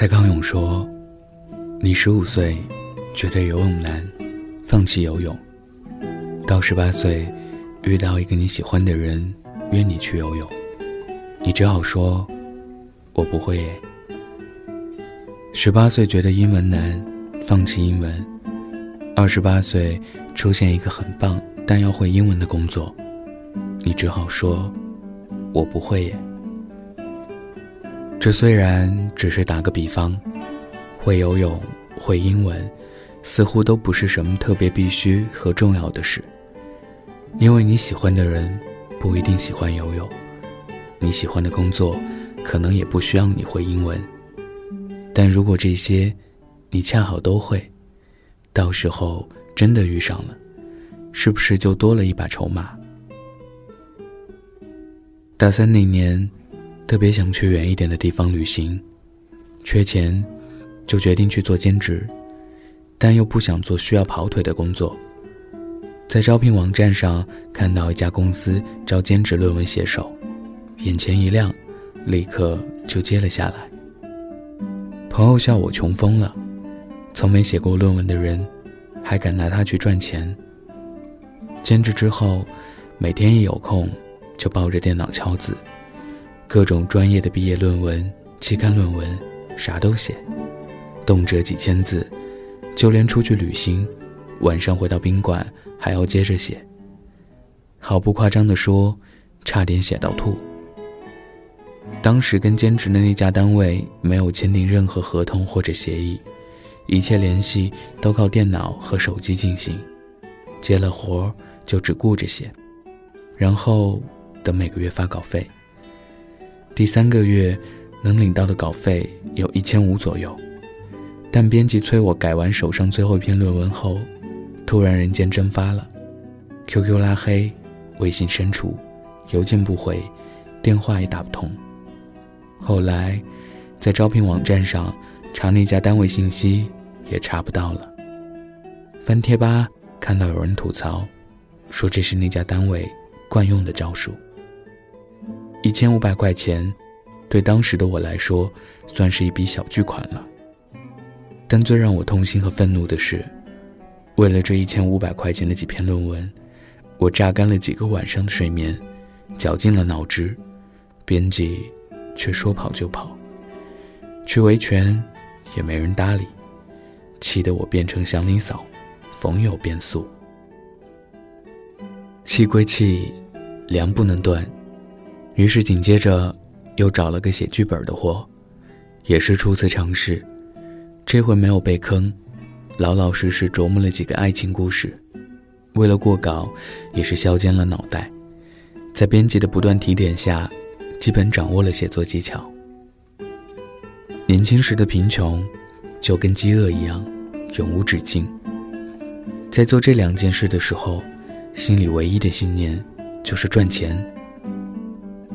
蔡康永说：“你十五岁觉得游泳难，放弃游泳；到十八岁遇到一个你喜欢的人约你去游泳，你只好说：‘我不会。’十八岁觉得英文难，放弃英文；二十八岁出现一个很棒但要会英文的工作，你只好说：‘我不会。’耶。”这虽然只是打个比方，会游泳、会英文，似乎都不是什么特别必须和重要的事。因为你喜欢的人不一定喜欢游泳，你喜欢的工作可能也不需要你会英文。但如果这些你恰好都会，到时候真的遇上了，是不是就多了一把筹码？大三那年。特别想去远一点的地方旅行，缺钱，就决定去做兼职，但又不想做需要跑腿的工作。在招聘网站上看到一家公司招兼职论文写手，眼前一亮，立刻就接了下来。朋友笑我穷疯了，从没写过论文的人，还敢拿它去赚钱。兼职之后，每天一有空，就抱着电脑敲字。各种专业的毕业论文、期刊论文，啥都写，动辄几千字，就连出去旅行，晚上回到宾馆还要接着写。毫不夸张地说，差点写到吐。当时跟兼职的那家单位没有签订任何合同或者协议，一切联系都靠电脑和手机进行，接了活就只顾着写，然后等每个月发稿费。第三个月，能领到的稿费有一千五左右，但编辑催我改完手上最后一篇论文后，突然人间蒸发了，QQ 拉黑，微信删除，邮件不回，电话也打不通。后来，在招聘网站上查那家单位信息，也查不到了。翻贴吧看到有人吐槽，说这是那家单位惯用的招数。一千五百块钱，对当时的我来说，算是一笔小巨款了。但最让我痛心和愤怒的是，为了这一千五百块钱的几篇论文，我榨干了几个晚上的睡眠，绞尽了脑汁，编辑却说跑就跑，去维权也没人搭理，气得我变成祥林嫂，逢有变素。气归气，粮不能断。于是紧接着，又找了个写剧本的活，也是初次尝试，这回没有被坑，老老实实琢磨了几个爱情故事，为了过稿，也是削尖了脑袋，在编辑的不断提点下，基本掌握了写作技巧。年轻时的贫穷，就跟饥饿一样，永无止境。在做这两件事的时候，心里唯一的信念就是赚钱。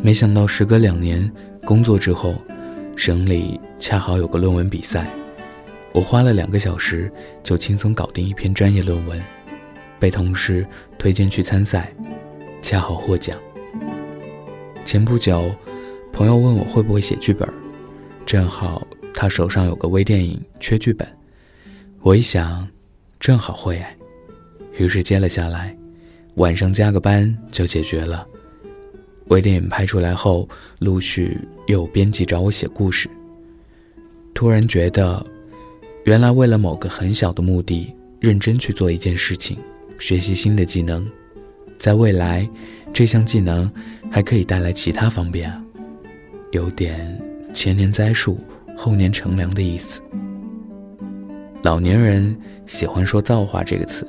没想到时隔两年工作之后，省里恰好有个论文比赛，我花了两个小时就轻松搞定一篇专业论文，被同事推荐去参赛，恰好获奖。前不久，朋友问我会不会写剧本，正好他手上有个微电影缺剧本，我一想，正好会哎，于是接了下来，晚上加个班就解决了。微电影拍出来后，陆续又有编辑找我写故事。突然觉得，原来为了某个很小的目的，认真去做一件事情，学习新的技能，在未来，这项技能还可以带来其他方便啊，有点前年栽树，后年乘凉的意思。老年人喜欢说“造化”这个词，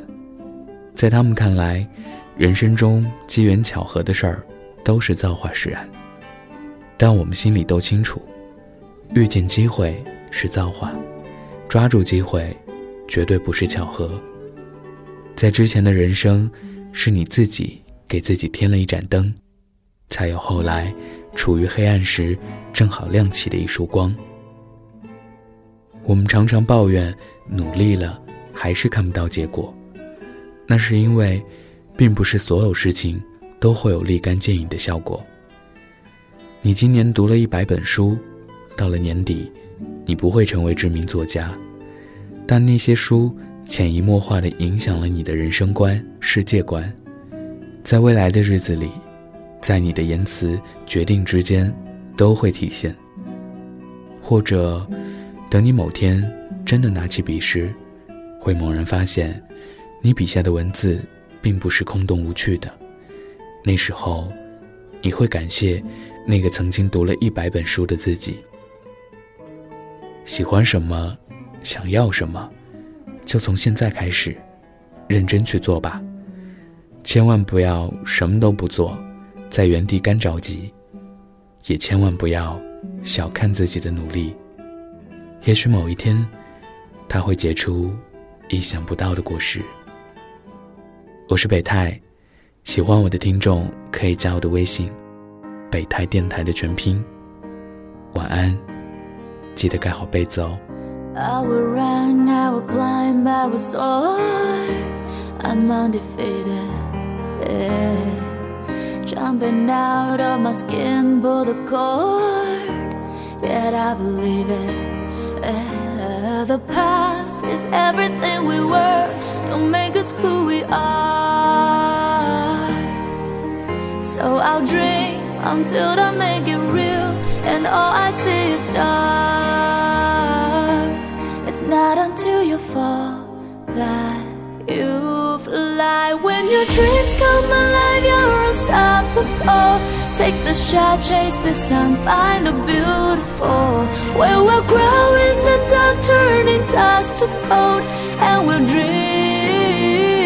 在他们看来，人生中机缘巧合的事儿。都是造化使然，但我们心里都清楚，遇见机会是造化，抓住机会，绝对不是巧合。在之前的人生，是你自己给自己添了一盏灯，才有后来处于黑暗时正好亮起的一束光。我们常常抱怨努力了还是看不到结果，那是因为，并不是所有事情。都会有立竿见影的效果。你今年读了一百本书，到了年底，你不会成为知名作家，但那些书潜移默化的影响了你的人生观、世界观，在未来的日子里，在你的言辞决定之间，都会体现。或者，等你某天真的拿起笔时，会猛然发现，你笔下的文字并不是空洞无趣的。那时候，你会感谢那个曾经读了一百本书的自己。喜欢什么，想要什么，就从现在开始，认真去做吧。千万不要什么都不做，在原地干着急。也千万不要小看自己的努力。也许某一天，它会结出意想不到的果实。我是北泰，喜欢我的听众可以加我的微信“北泰电台”的全拼。晚安。记得盖好被子哦。I will run, I will climb, I will soar. I'm undefeated. Yeah. Jumping out of my skin, pull the cord. Yet I believe it. Yeah. The past is everything we were. Don't make us who we are. So I'll dream until I make it real, and all I see is stars It's not until you fall that you fly. When your dreams come alive, you're unstoppable. Take the shot, chase the sun, find the beautiful. Where we'll grow in the dark, turning dust to gold, and we'll dream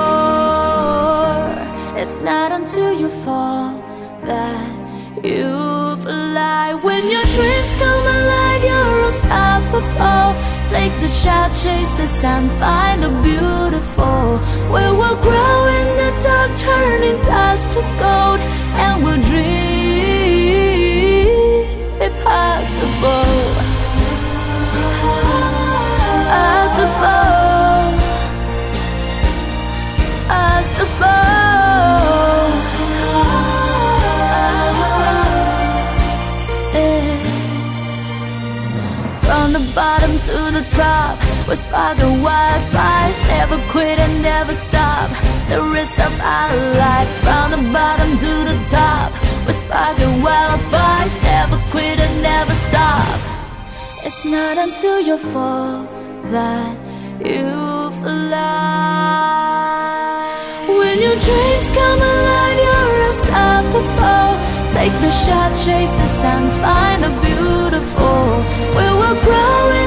It's not until you fall that you fly. When your dreams come alive, you're unstoppable. Take the shot, chase the sun, find the beautiful. We will grow in the dark, turning dust to gold, and we'll dream impossible. Top. We're sparking wildfires Never quit and never stop. The rest of our lives From the bottom to the top. We're sparking wildfires Never quit and never stop. It's not until you fall That you've fly When your dreams come alive You're unstoppable Take the shot, chase the sun, find the beautiful. We will grow